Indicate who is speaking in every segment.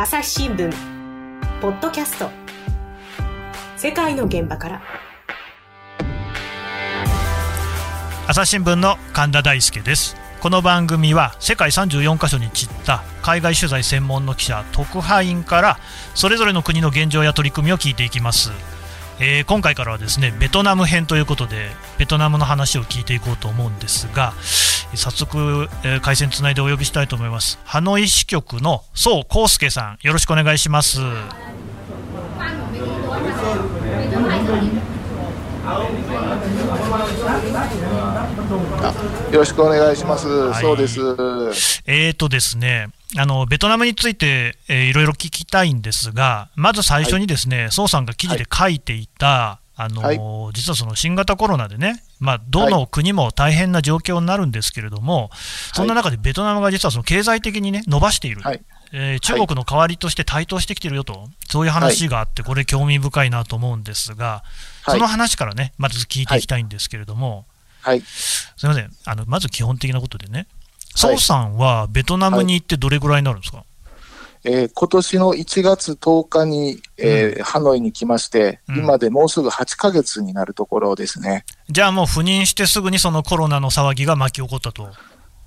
Speaker 1: 朝日新聞。ポッドキャスト。世界の現場から。
Speaker 2: 朝日新聞の神田大輔です。この番組は世界34カ所に散った海外取材専門の記者特派員からそれぞれの国の現状や取り組みを聞いていきます。えー、今回からはですねベトナム編ということでベトナムの話を聞いていこうと思うんですが早速、えー、回線つないでお呼びしたいと思いますハノイ支局の宋康介さんよろしくお願いします
Speaker 3: よろしくお願いします。はい、そうです。
Speaker 2: えーとですね、あのベトナムについて、えー、いろいろ聞きたいんですが、まず最初にですね、宋、はい、さんが記事で書いていた、あの、はい、実はその新型コロナでね、まあ、どの国も大変な状況になるんですけれども、そんな中でベトナムが実はその経済的にね、伸ばしている、はい、えー、中国の代わりとして台頭してきてるよと、そういう話があって、これ、興味深いなと思うんですが、その話からね、まず聞いていきたいんですけれども、
Speaker 3: はい、
Speaker 2: すみません。あの、まず基本的なことでね、宋さんはベトナムに行ってどれぐらいになるんですか、はい、
Speaker 3: えー、今年の1月10日に、えー、うん、ハノイに来まして、うん、今でもうすぐ8か月になるところですね。
Speaker 2: じゃあもう赴任してすぐにそのコロナの騒ぎが巻き起こったと。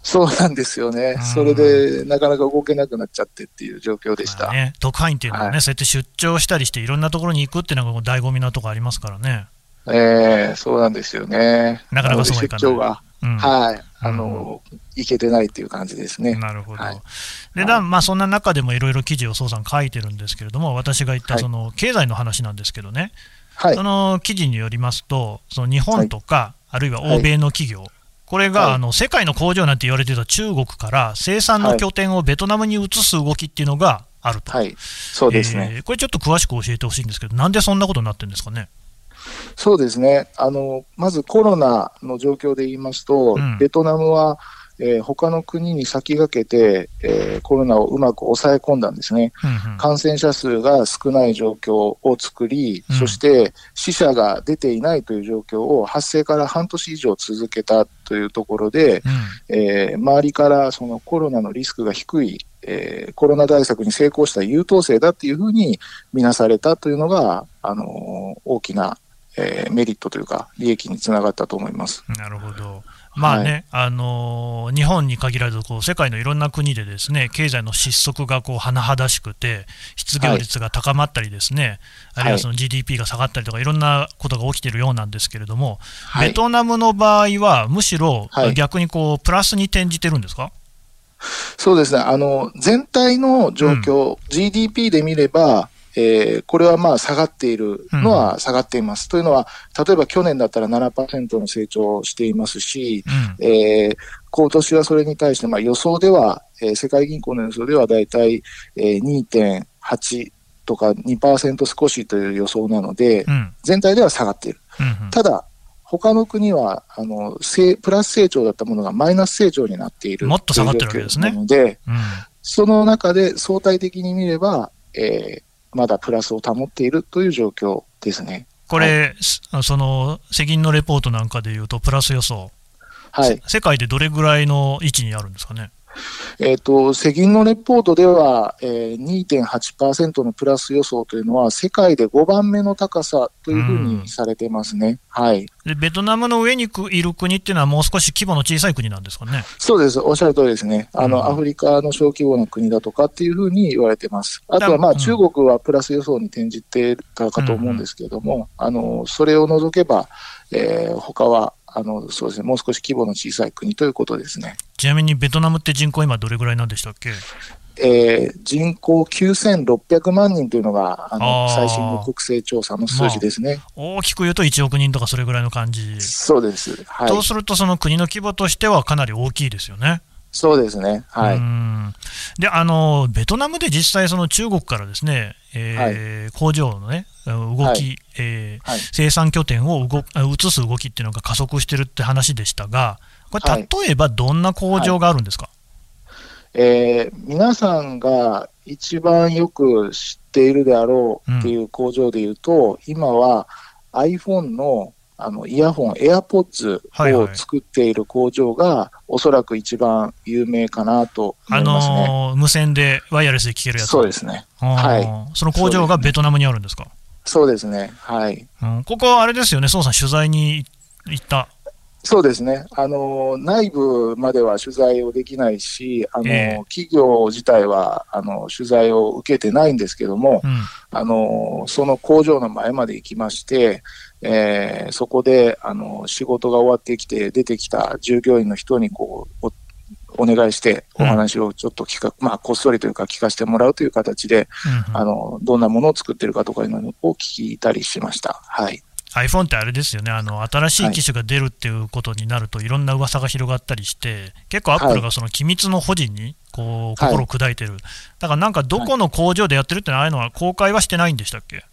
Speaker 3: そうなんですよね、それでなかなか動けなくなっちゃってっていう状況でした、まあ
Speaker 2: ね、特派員っていうのはね、はい、そうやって出張したりして、いろんなところに行くっていうのが醍醐味なとこありますからね。
Speaker 3: ええー、そうなんですよね。
Speaker 2: なかなかそうはいかない。が、
Speaker 3: うん、はい、あの、うん、いけてないっていう感じですね。
Speaker 2: なるほど。はい、で、だまあ、そんな中でもいろいろ記事を宋さん書いてるんですけれども、私が言ったその経済の話なんですけどね、はい、その記事によりますと、その日本とか、はい、あるいは欧米の企業、これが、あの世界の工場なんて言われてた中国から生産の拠点をベトナムに移す動きっていうのがあると、
Speaker 3: はい、そうですね、
Speaker 2: えー、これちょっと詳しく教えてほしいんですけど、なんでそんなことになってるんですかね。
Speaker 3: そうですね。あのまずコロナの状況で言いますと、うん、ベトナムは、えー、他の国に先駆けて、えー、コロナをうまく抑え込んだんですね、うんうん、感染者数が少ない状況を作り、うん、そして死者が出ていないという状況を発生から半年以上続けたというところで、うん、えー、周りからそのコロナのリスクが低いえー、コロナ対策に成功した優等生だっていうふうに見なされたというのが、あのー、大きなえー、メリットというか、利益につながったと思います。
Speaker 2: なるほど、まあね、はい、あのー、日本に限らずこう、世界のいろんな国でですね経済の失速がこう甚だしくて、失業率が高まったり、ですね、はい、あるいはその GDP が下がったりとか、いろんなことが起きているようなんですけれども、はい、ベトナムの場合は、むしろ逆にこうプラスに転じてるんですか、
Speaker 3: そうですね。あの全体の状況、うん、GDP で見れば、えー、これはまあ下がっているのは下がっています。うん、というのは、例えば去年だったら7%の成長をしていますし、うん、えー、今年はそれに対してまあ予想では、えー、世界銀行の予想ではだいたい2.8とか2%少しという予想なので、うん、全体では下がっている。うんうん、ただ、他の国はあのプラス成長だったものがマイナス成長になっている
Speaker 2: もっと下がってるわけですね。
Speaker 3: ので、うん、その中で相対的に見れば、えー、まだプラスを保っているという状況ですね。
Speaker 2: これ、はい、その世銀のレポートなんかでいうと、プラス予想、はい、世界でどれぐらいの位置にあるんですかね？
Speaker 3: えーと、世銀のレポートでは、えー、2.8%のプラス予想というのは、世界で5番目の高さというふうにされてますね、はい、
Speaker 2: でベトナムの上にいる国っていうのは、もう少し規模の小さい国なんですかね。
Speaker 3: そうです、おっしゃる通りですね、あの、うん、アフリカの小規模の国だとかっていうふうに言われてます。あとは、まあ、中国はプラス予想に転じてたかと思うんですけれども、うんうん、あのそれを除けば、えー、他はあのそうですね、もう少し規模の小さい国ということですね。
Speaker 2: ちなみにベトナムって人口、今、どれぐらいなんでしたっけ、
Speaker 3: えー、人口9600万人というのがあの最新の国勢調査の数字ですね、
Speaker 2: まあ、大きく言うと1億人とかそれぐらいの感じ、
Speaker 3: そうです、
Speaker 2: はい、そうすると、その国の規模としてはかなり大きいですよね。
Speaker 3: そうですね、はい、
Speaker 2: であのベトナムで実際、その中国からですね、えー、はい、工場の、ね、動き、はい、えーはい、生産拠点を動移す動きっていうのが加速してるって話でしたが、これ、例えばどんな工場があるんですか、
Speaker 3: えー、皆さんが一番よく知っているであろうっていう工場でいうと、うん、今は iPhone のあのイヤホン、エアポッズを作っている工場が、はいはい、おそらく一番有名かなと思いますね、あの
Speaker 2: ー、無線でワイヤレスで聞けるやつ。
Speaker 3: そうですね、はい、
Speaker 2: その工場がベトナムにあるんですか？
Speaker 3: そうですね、はい、
Speaker 2: うん、ここ、あれですよね、宋さん、取材に行った
Speaker 3: そうですね。あの、内部までは取材をできないし、あの、えー、企業自体は、あの、取材を受けてないんですけども、うん、あの、その工場の前まで行きまして、えー、そこで、あの、仕事が終わってきて、出てきた従業員の人に、こう、お願いして、お話をちょっと聞か、うん、まあ、こっそりというか聞かせてもらうという形で、うんうん、あの、どんなものを作ってるかとかいうのを聞いたりしました。はい。
Speaker 2: iPhone ってあれですよね、あの新しい機種が出るっていうことになると、はい、いろんな噂が広がったりして、結構アップルがその機密の保持にこう心を砕いてる、はい、だからなんかどこの工場でやってるってああいうのは公開はしてないんでしたっけ？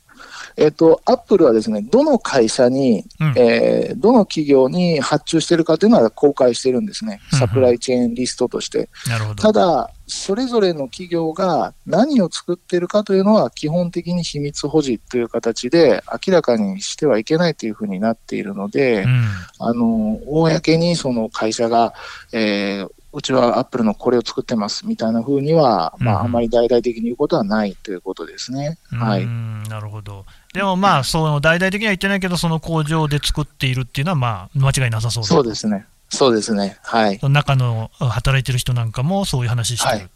Speaker 3: えっ、と、アップルはですね、どの会社に、うん、えー、どの企業に発注してるかというのは公開してるんですね、サプライチェーンリストとして。
Speaker 2: なるほど。
Speaker 3: ただ、それぞれの企業が何を作ってるかというのは基本的に秘密保持という形で明らかにしてはいけないというふうになっているので、うん、あの公にその会社が、えー、うちはアップルのこれを作ってますみたいなふうには、まあ、あんまり大々的に言うことはないということですね。はい、
Speaker 2: なるほど。でもまあ、その大々的には言ってないけど、その工場で作っているっていうのは、まあ、間違いなさそう
Speaker 3: そうですね。そうですね。はい。
Speaker 2: 中の働いてる人なんかもそういう話してる。はい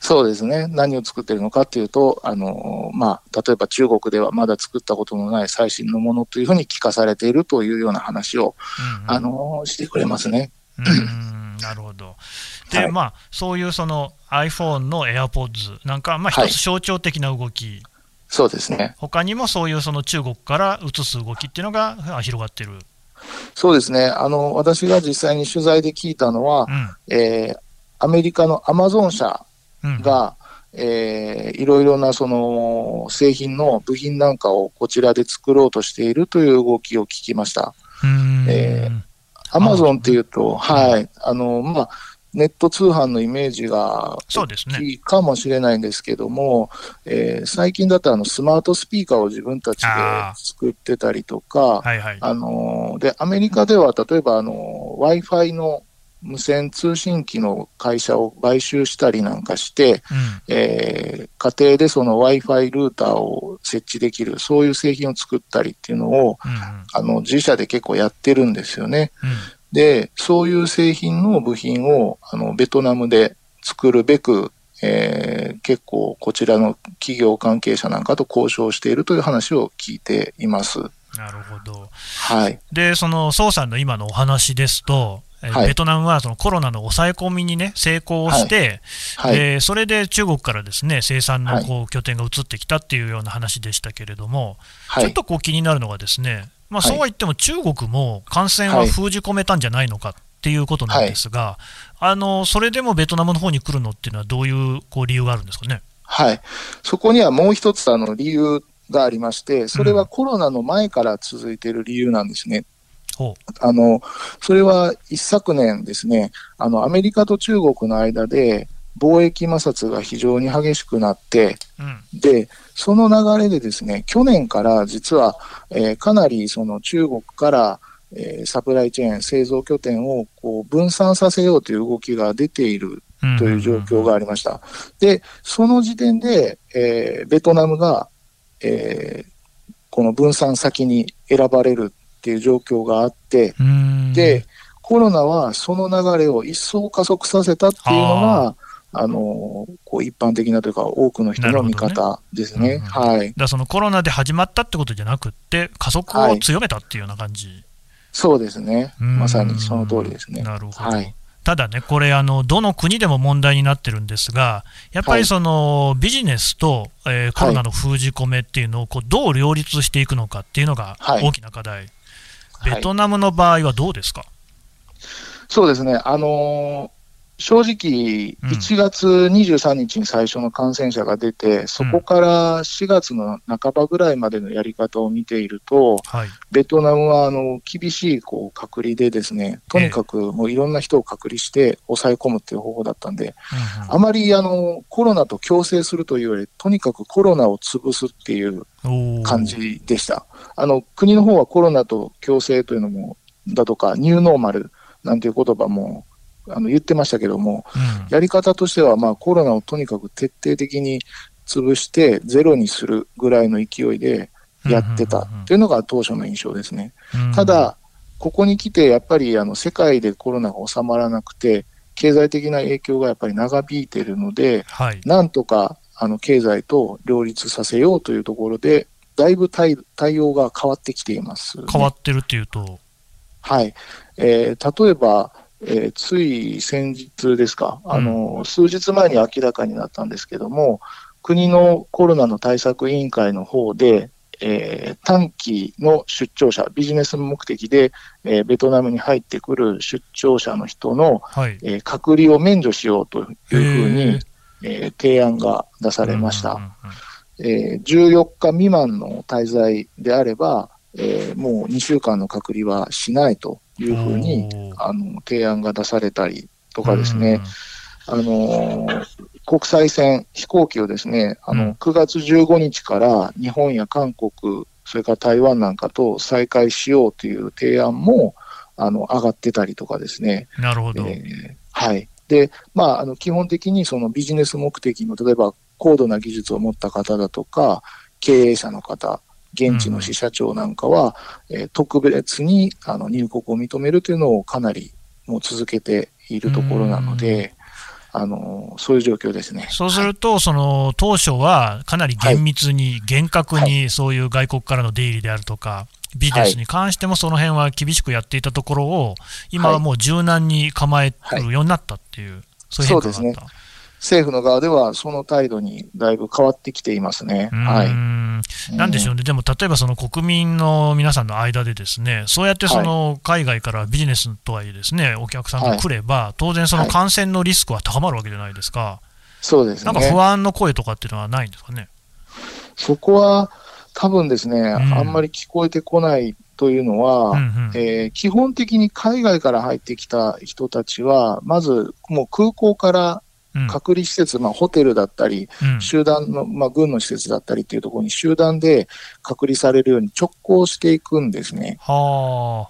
Speaker 3: そうですね。何を作ってるのかっていうと、あの、まあ、例えば中国ではまだ作ったことのない最新のものというふうに聞かされているというような話を、うんうん、あの、してくれますね。
Speaker 2: うんなるほど。で、はい、まあ、そういうその iPhone の AirPods なんか、まあ、一つ象徴的な動き、はい、
Speaker 3: そうですね。
Speaker 2: 他にもそういうその中国から移す動きっていうのが広がってる。
Speaker 3: そうですね。あの、私が実際に取材で聞いたのは、うん、えー、アメリカのアマゾン社が、うん、えー、いろいろなその製品の部品なんかをこちらで作ろうとしているという動きを聞きました。えアマゾンっていうと、はい、あの、まあ、ネット通販のイメージが大きいかもしれないんですけども、ねえー、最近だとあのスマートスピーカーを自分たちで作ってたりとか、はいはい、あのでアメリカでは例えば Wi-Fi の無線通信機の会社を買収したりなんかして、うん、えー、家庭でその Wi-Fi ルーターを設置できる、そういう製品を作ったりっていうのを、うん、あの自社で結構やってるんですよね。うん、で、そういう製品の部品をあのベトナムで作るべく、えー、結構こちらの企業関係者なんかと交渉しているという話を聞いています。
Speaker 2: なるほど。
Speaker 3: はい。
Speaker 2: で、その、宋さんの今のお話ですと、はい、ベトナムはそのコロナの抑え込みに、ね、成功して、はいはい、それで中国からですね生産のこう拠点が移ってきたっていうような話でしたけれども、ちょっとこう気になるのが、ですね、まあ、そうは言っても中国も感染は封じ込めたんじゃないのかっていうことなんですが、あのそれでもベトナムの方に来るのっていうのは、どういうこう理由があるんですかね？
Speaker 3: はい、そこにはもう一つあの理由がありまして、それはコロナの前から続いている理由なんですね。あのそれは一昨年ですね、あのアメリカと中国の間で貿易摩擦が非常に激しくなって、うん、でその流れでですね去年から実は、えー、かなりその中国から、えー、サプライチェーン、製造拠点をこう分散させようという動きが出ているという状況がありました。で、その時点で、えー、ベトナムが、えー、この分散先に選ばれるっていう状況があって、で、コロナはその流れを一層加速させたっていうのが、あのこう一般的なというか、多くの人の見方ですね。ねうん、はい、
Speaker 2: だそのコロナで始まったってことじゃなくて、加速を強めたっていうような感じ、はい、
Speaker 3: そうですね、まさにその通りですね。
Speaker 2: なるほど、はい。ただね、これあの、どの国でも問題になってるんですが、やっぱりその、はい、ビジネスと、えー、コロナの封じ込めっていうのをこうどう両立していくのかっていうのが大きな課題。ベトナムの場合はどうですか、はい、
Speaker 3: そうですね、あの正直、1月23日に最初の感染者が出て、うん、そこから4月の半ばぐらいまでのやり方を見ていると、はい、ベトナムはあの厳しいこう隔離で、ですねとにかくもういろんな人を隔離して抑え込むっていう方法だったんで、えあまりあのコロナと共生するというより、とにかくコロナを潰すっていう感じでした。あの国の方はコロナと共生というのもだとか、ニューノーマルなんていう言葉もあの言ってましたけども、うん、やり方としては、まあ、コロナをとにかく徹底的に潰してゼロにするぐらいの勢いでやってたっていうのが当初の印象ですね。うん、ただ、ここに来てやっぱりあの世界でコロナが収まらなくて、経済的な影響がやっぱり長引いているので、はい、なんとかあの経済と両立させようというところで、だいぶ対対応が変わってきています、ね、
Speaker 2: 変わってるっていうと。
Speaker 3: はい。えー、例えば、えー、つい先日ですか、あの、うん、数日前に明らかになったんですけども、国のコロナの対策委員会の方で、えー、短期の出張者、ビジネス目的で、えー、ベトナムに入ってくる出張者の人の、はい、えー、隔離を免除しようというふうに、え提案が出されました。え14日未満の滞在であれば、えもう2週間の隔離はしないというふうにあの提案が出されたりとかですね、あの国際線、飛行機をですね、あの9月15日から日本や韓国、それから台湾なんかと再開しようという提案もあの上がってたりとかですね。
Speaker 2: なるほど。え
Speaker 3: ー、はい。で、まあ、あの基本的にそのビジネス目的の、例えば高度な技術を持った方だとか、経営者の方、現地の支社長なんかは、うん、えー、特別にあの入国を認めるというのをかなりもう続けているところなので、あのそういう状況ですね。
Speaker 2: そうすると、はい、その当初はかなり厳密に、厳格にそういう外国からの出入りであるとか、ビジネスに関してもその辺は厳しくやっていたところを、今はもう柔軟に構えるようになったっていう、そういう変化があった。
Speaker 3: 政府の側ではその態度にだいぶ変わってきていますね。はい、
Speaker 2: なんでしょうね、でも例えばその国民の皆さんの間で、ですねそうやってその海外からビジネスとはいえ、ですねお客さんが来れば、当然、その感染のリスクは高まるわけじゃないですか、
Speaker 3: そうです、
Speaker 2: ね、なんか不安の声とかっていうのはないんですかね？
Speaker 3: そこは多分ですね、あんまり聞こえてこないというのは、うんうん、えー、基本的に海外から入ってきた人たちは、まずもう空港から隔離施設、まあ、ホテルだったり、集団の、まあ、軍の施設だったりっていうところに集団で隔離されるように直行していくんですね。は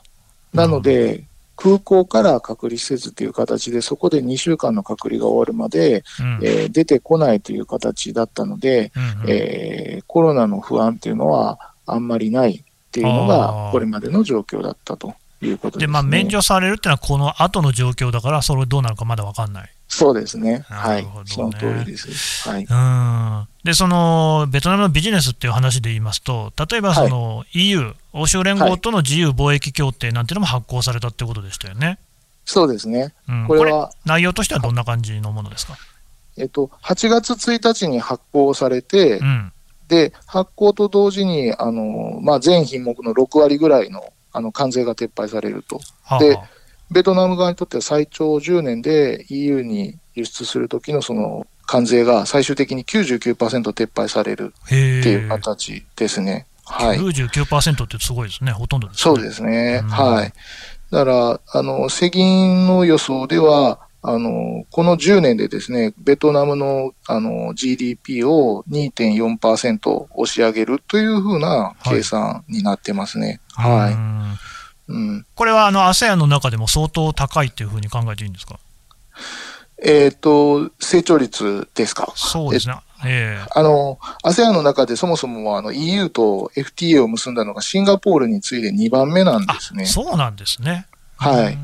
Speaker 3: なので、空港から隔離施設という形で、そこで2週間の隔離が終わるまで、うん、えー、出てこないという形だったので、うんうん、えー、コロナの不安っていうのはあんまりないっていうのが、これまでの状況だったということで、ね、
Speaker 2: まあ、免除されるっていうのは、この後の状況だから、それどうなるかまだ分かんない。
Speaker 3: そうですね。はい。その通りです。はい。
Speaker 2: うん。で、その、ベトナムのビジネスっていう話で言いますと、例えばその、はい、EU、欧州連合との自由貿易協定なんていうのも発行されたってことでしたよね。
Speaker 3: そうですね。
Speaker 2: うん、これは内容としてはどんな感じのものですか？
Speaker 3: えっと、8月1日に発行されて、うん、で、発行と同時に、あの、まあ、全品目の6割ぐらいの、あの、関税が撤廃されると。はあ、で、ベトナム側にとっては最長10年で EU に輸出するときのその関税が最終的に99%撤廃されるっていう形ですね。
Speaker 2: はい。99%ってすごいですね。ほとんどです
Speaker 3: ね。そうですね。はい。だから、あの、世銀の予想では、あの、この10年でですね、ベトナムのあの GDP を2.4%押し上げるというふうな計算になってますね。はい。はい
Speaker 2: うん、これはあの ASEAN の中でも相当高いというふうに考えていいんですか？
Speaker 3: えっ、と、成長率ですか？
Speaker 2: そうですね。え
Speaker 3: ー、あの、ASEAN の中でそもそもあの EU と FTA を結んだのがシンガポールに次いで2番目なんですね。
Speaker 2: そうなんですね。
Speaker 3: はい。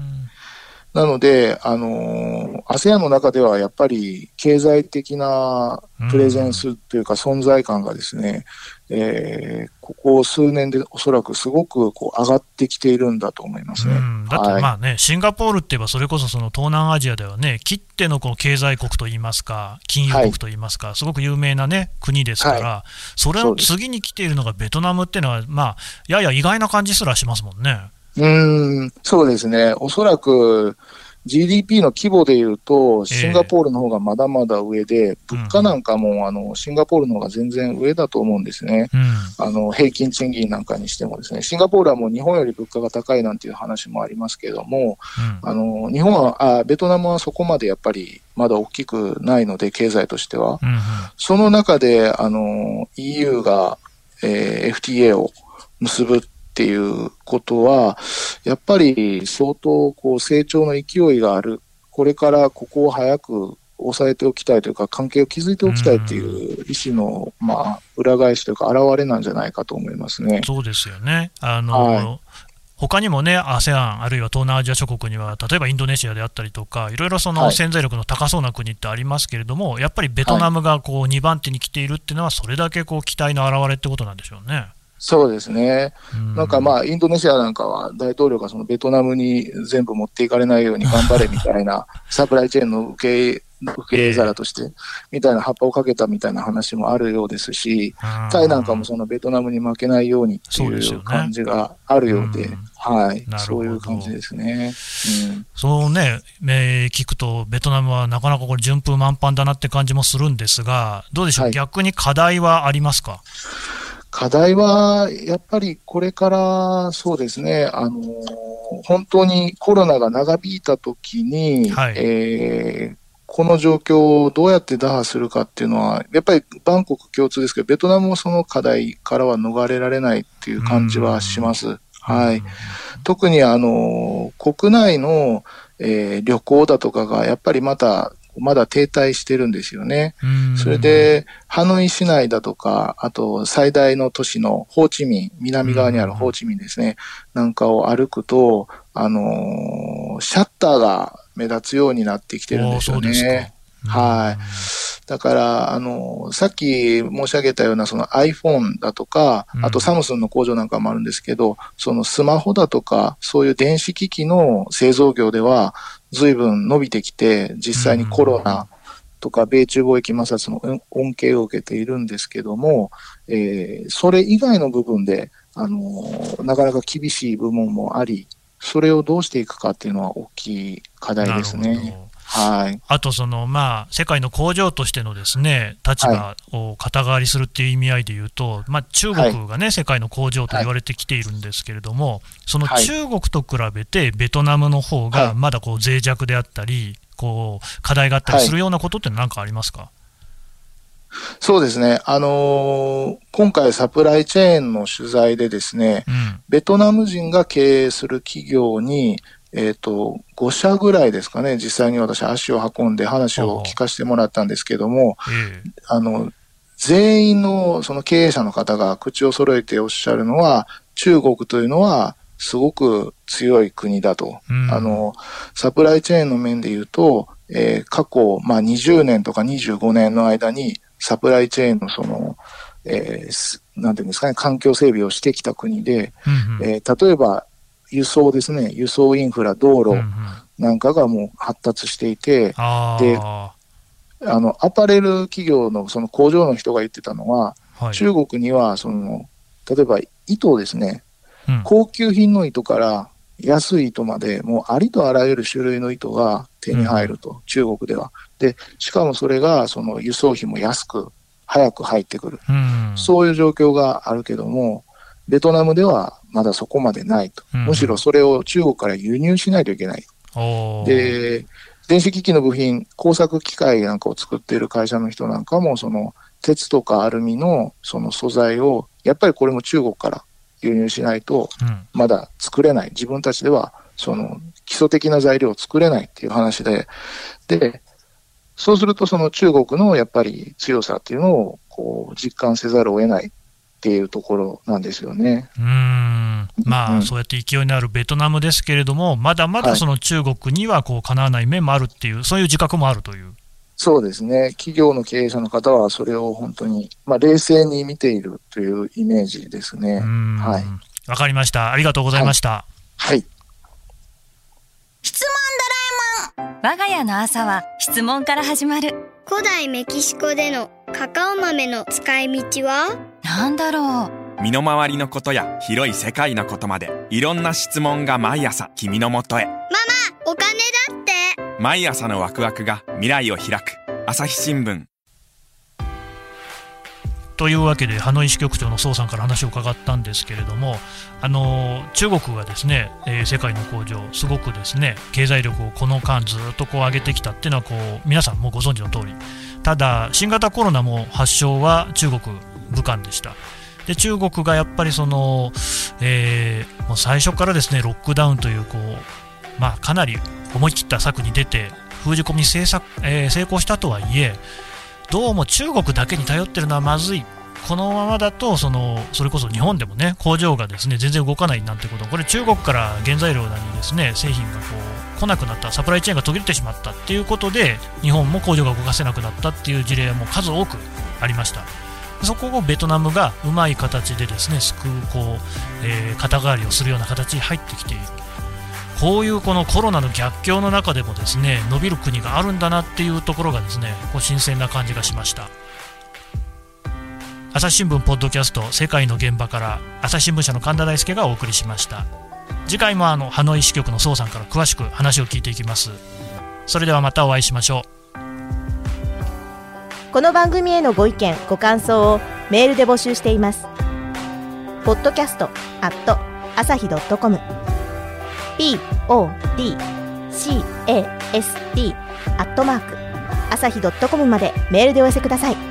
Speaker 3: なので、あの、ASEAN の中ではやっぱり経済的なプレゼンスというか存在感がですね、えー、ここ数年でおそらくすごくこう上がってきているんだと思いますね。
Speaker 2: だってまあね、はい、シンガポールって言えば、それこそその東南アジアではね、切ってのこの経済国といいますか、金融国といいますか、はい、すごく有名なね、国ですから、はい、それの次に来ているのがベトナムっていうのは、まあ、やや意外な感じすらしますもんね。
Speaker 3: うん、そうですね。おそらく、GDP の規模でいうと、シンガポールの方がまだまだ上で、物価なんかも、あの、シンガポールの方が全然上だと思うんですね。あの、平均賃金なんかにしてもですね、シンガポールはもう日本より物価が高いなんていう話もありますけども、あの、日本は、あベトナムはそこまでやっぱりまだ大きくないので、経済としては。その中で、あの、EU が、えー、FTA を結ぶっていうことは、やっぱり相当こう成長の勢いがある。これからここを早く抑えておきたいというか、関係を築いておきたいっていう意思の、まあ、裏返しというか、表れなんじゃないかと思いますね。
Speaker 2: そうですよね。あの、はい、他にもね、ASEAN、あるいは東南アジア諸国には、例えばインドネシアであったりとか、いろいろその潜在力の高そうな国ってありますけれども、はい、やっぱりベトナムがこう2番手に来ているっていうのは、それだけこう期待の表れってことなんでしょうね。
Speaker 3: そうですね。なんかまあ、インドネシアなんかは大統領がそのベトナムに全部持っていかれないように頑張れみたいな サプライチェーンの受け受け入れ皿として、みたいな葉っぱをかけたみたいな話もあるようですし、タイなんかもそのベトナムに負けないようにっていう感じがあるようで、はい、そういう感じですね。
Speaker 2: うん、そうね、えー、聞くと、ベトナムはなかなかこれ、順風満帆だなって感じもするんですが、どうでしょう、はい、逆に課題はありますか？
Speaker 3: 課題は、やっぱりこれからそうですね、あの本当にコロナが長引いたときに、はい、えー、この状況をどうやって打破するかっていうのは、やっぱりバンコク共通ですけど、ベトナムもその課題からは逃れられないっていう感じはします。はい。特にあの、国内の、えー、旅行だとかがやっぱりまたまだ停滞してるんですよね。それで、ハノイ市内だとか、あと最大の都市のホーチミン、南側にあるホーチミンですね、なんかを歩くと、あのー、シャッターが目立つようになってきてるんですよね。はい。だから、あの、さっき申し上げたようなその iPhone だとか、あとサムスンの工場なんかもあるんですけど、そのスマホだとか、そういう電子機器の製造業では、随分伸びてきて、実際にコロナとか米中貿易摩擦の恩恵を受けているんですけども、えー、それ以外の部分で、あのなかなか厳しい部分もあり、それをどうしていくかっていうのは大きい課題ですね。はい、
Speaker 2: あとその、まあ、世界の工場としてのですね立場を肩代わりするっていう意味合いでいうと、まあ、中国がね、はい、世界の工場と言われてきているんですけれども、その中国と比べて、ベトナムの方がまだこう脆弱であったり、こう課題があったりするようなことって何かありますか、
Speaker 3: そうですね。あのー、今回サプライチェーンの取材でですね、うん、ベトナム人が経営する企業に、えっ、ー、と、5社ぐらいですかね、実際に私足を運んで話を聞かせてもらったんですけども、あの、全員のその経営者の方が口を揃えておっしゃるのは、中国というのはすごく強い国だと。うん、あの、サプライチェーンの面で言うと、えー、過去、まあ、20年とか25年の間に、サプライチェーンのその、えー、なんていうんですかね、環境整備をしてきた国で、うんうん、えー、例えば、輸送ですね、輸送インフラ、道路なんかがもう発達していて、うんうん、で、あの、アパレル企業のその工場の人が言ってたのは、はい、中国には、その、例えば糸ですね、うん、高級品の糸から安い糸まで、もうありとあらゆる種類の糸が手に入ると、うん、中国では。で、しかもそれが、その輸送費も安く、早く入ってくる、うん、そういう状況があるけども、ベトナムではまだそこまでないと。むしろそれを中国から輸入しないといけない。で、電子機器の部品、工作機械なんかを作っている会社の人なんかも、その鉄とかアルミのその素材を、やっぱりこれも中国から輸入しないと、まだ作れない。自分たちでは、その基礎的な材料を作れないっていう話で、で、そうするとその中国のやっぱり強さっていうのをこう実感せざるを得ないっていうところなんですよね。
Speaker 2: うん。まあ、うん、そうやって勢いのあるベトナムですけれども、まだまだその中国にはこうかなわない面もあるっていう、そういう自覚もあるという。
Speaker 3: そうですね、企業の経営者の方は、それを本当に、まあ、冷静に見ているというイメージですね。はい、
Speaker 2: わかりました。ありがとうございました。は
Speaker 3: い、はい。
Speaker 4: 質問ドラえもん。我が家の朝は質問から始まる。
Speaker 5: 古代メキシコでのカカオ豆の使い道は？
Speaker 4: なんだろ
Speaker 6: う。身の回りのことや広い世界のことまでいろんな質問が毎朝君のもとへ。ママ
Speaker 5: お金だって。
Speaker 6: 毎朝のワクワクが未来を開く。朝日新聞。
Speaker 2: というわけで、ハノイ支局長の宋さんから話を伺ったんですけれども、あの中国がですね、えー、世界の工場、すごくですね経済力をこの間、ずっとこう上げてきたっていうのはこう、皆さんもご存知の通り、ただ、新型コロナも発祥は中国、武漢でした。で中国がやっぱりその、えー、もう最初からですねロックダウンというこう、まあ、かなり思い切った策に出て封じ込みに成作、えー、成功したとはいえどうも中国だけに頼ってるのはまずい。このままだとそのそれこそ日本でもね工場がですね全然動かないなんてこと。これ中国から原材料にですね製品がこう来なくなったサプライチェーンが途切れてしまったっていうことで日本も工場が動かせなくなったっていう事例も数多くありました。そこをベトナムがうまい形でですね救うこう、えー、肩代わりをするような形に入ってきている。こういうこのコロナの逆境の中でもですね伸びる国があるんだなっていうところがですねこう新鮮な感じがしました。朝日新聞ポッドキャスト世界の現場から朝日新聞社の神田大輔がお送りしました。次回もあのハノイ支局の宋さんから詳しく話を聞いていきます。それではまたお会いしましょ
Speaker 7: う。この番組へのご意見ご感想をメールで募集しています podcast at 朝日 .com podcast アットマーク朝日 .com までメールでお寄せください。